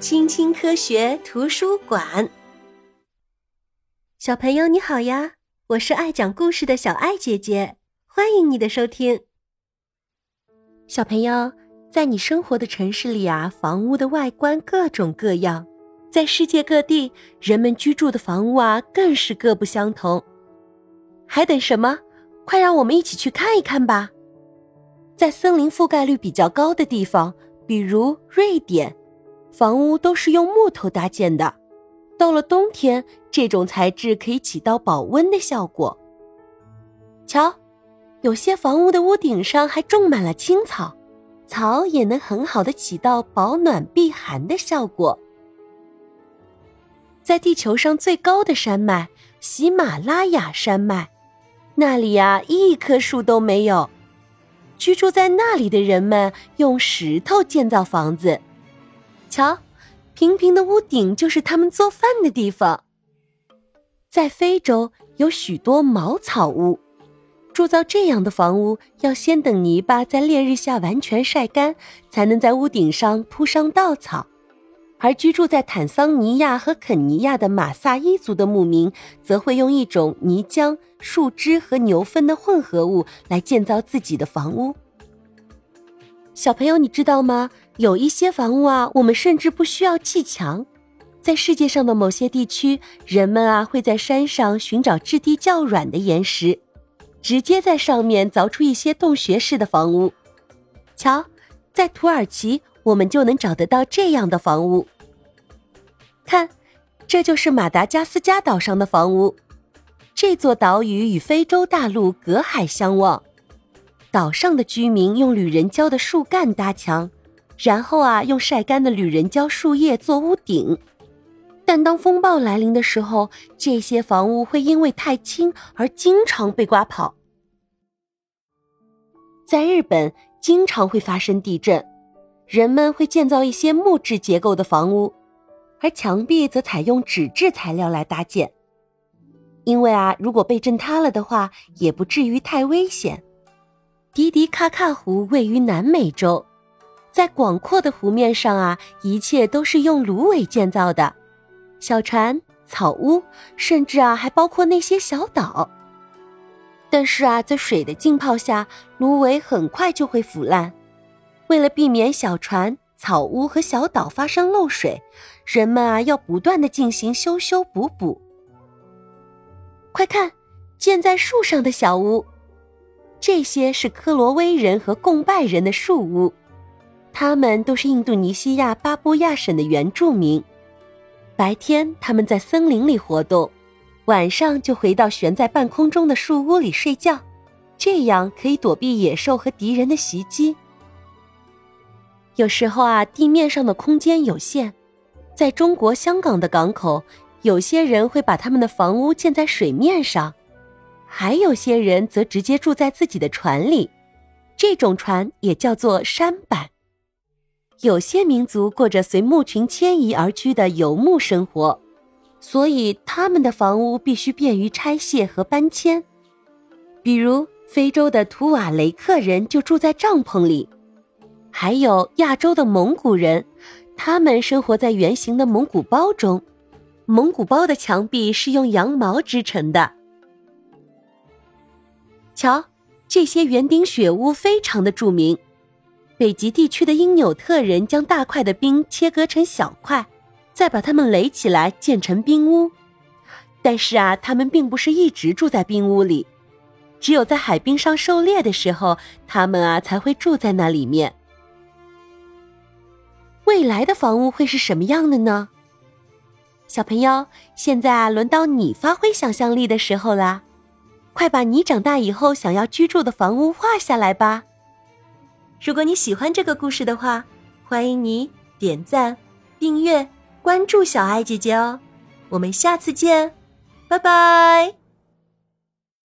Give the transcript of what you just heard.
青青科学图书馆。小朋友你好呀，我是爱讲故事的小爱姐姐，欢迎你的收听。小朋友，在你生活的城市里啊，房屋的外观各种各样，在世界各地，人们居住的房屋啊，更是各不相同。还等什么？快让我们一起去看一看吧！在森林覆盖率比较高的地方，比如瑞典，房屋都是用木头搭建的。到了冬天，这种材质可以起到保温的效果。瞧，有些房屋的屋顶上还种满了青草，草也能很好的起到保暖避寒的效果。在地球上最高的山脉——喜马拉雅山脉。那里呀，一棵树都没有。居住在那里的人们用石头建造房子，瞧，平平的屋顶就是他们做饭的地方。在非洲有许多茅草屋，铸造这样的房屋要先等泥巴在烈日下完全晒干，才能在屋顶上铺上稻草。而居住在坦桑尼亚和肯尼亚的马萨伊族的牧民，则会用一种泥浆、树枝和牛粪的混合物来建造自己的房屋。小朋友，你知道吗？有一些房屋啊，我们甚至不需要砌墙。在世界上的某些地区，人们啊会在山上寻找质地较软的岩石，直接在上面凿出一些洞穴式的房屋。瞧，在土耳其。我们就能找得到这样的房屋。看，这就是马达加斯加岛上的房屋。这座岛屿与非洲大陆隔海相望。岛上的居民用旅人胶的树干搭墙，然后啊，用晒干的铝人胶树叶做屋顶。但当风暴来临的时候，这些房屋会因为太轻而经常被刮跑。在日本，经常会发生地震。人们会建造一些木质结构的房屋，而墙壁则采用纸质材料来搭建。因为啊，如果被震塌了的话，也不至于太危险。迪迪卡卡湖位于南美洲，在广阔的湖面上啊，一切都是用芦苇建造的，小船、草屋，甚至啊，还包括那些小岛。但是啊，在水的浸泡下，芦苇很快就会腐烂。为了避免小船、草屋和小岛发生漏水，人们啊要不断的进行修修补补。快看，建在树上的小屋，这些是科罗威人和贡拜人的树屋，他们都是印度尼西亚巴布亚省的原住民。白天他们在森林里活动，晚上就回到悬在半空中的树屋里睡觉，这样可以躲避野兽和敌人的袭击。有时候啊，地面上的空间有限，在中国香港的港口，有些人会把他们的房屋建在水面上，还有些人则直接住在自己的船里，这种船也叫做舢板。有些民族过着随牧群迁移而居的游牧生活，所以他们的房屋必须便于拆卸和搬迁。比如非洲的图瓦雷克人就住在帐篷里。还有亚洲的蒙古人，他们生活在圆形的蒙古包中。蒙古包的墙壁是用羊毛织成的。瞧，这些圆顶雪屋非常的著名。北极地区的因纽特人将大块的冰切割成小块，再把它们垒起来建成冰屋。但是啊，他们并不是一直住在冰屋里，只有在海冰上狩猎的时候，他们啊才会住在那里面。未来的房屋会是什么样的呢？小朋友，现在啊，轮到你发挥想象力的时候啦！快把你长大以后想要居住的房屋画下来吧！如果你喜欢这个故事的话，欢迎你点赞、订阅、关注小爱姐姐哦！我们下次见，拜拜。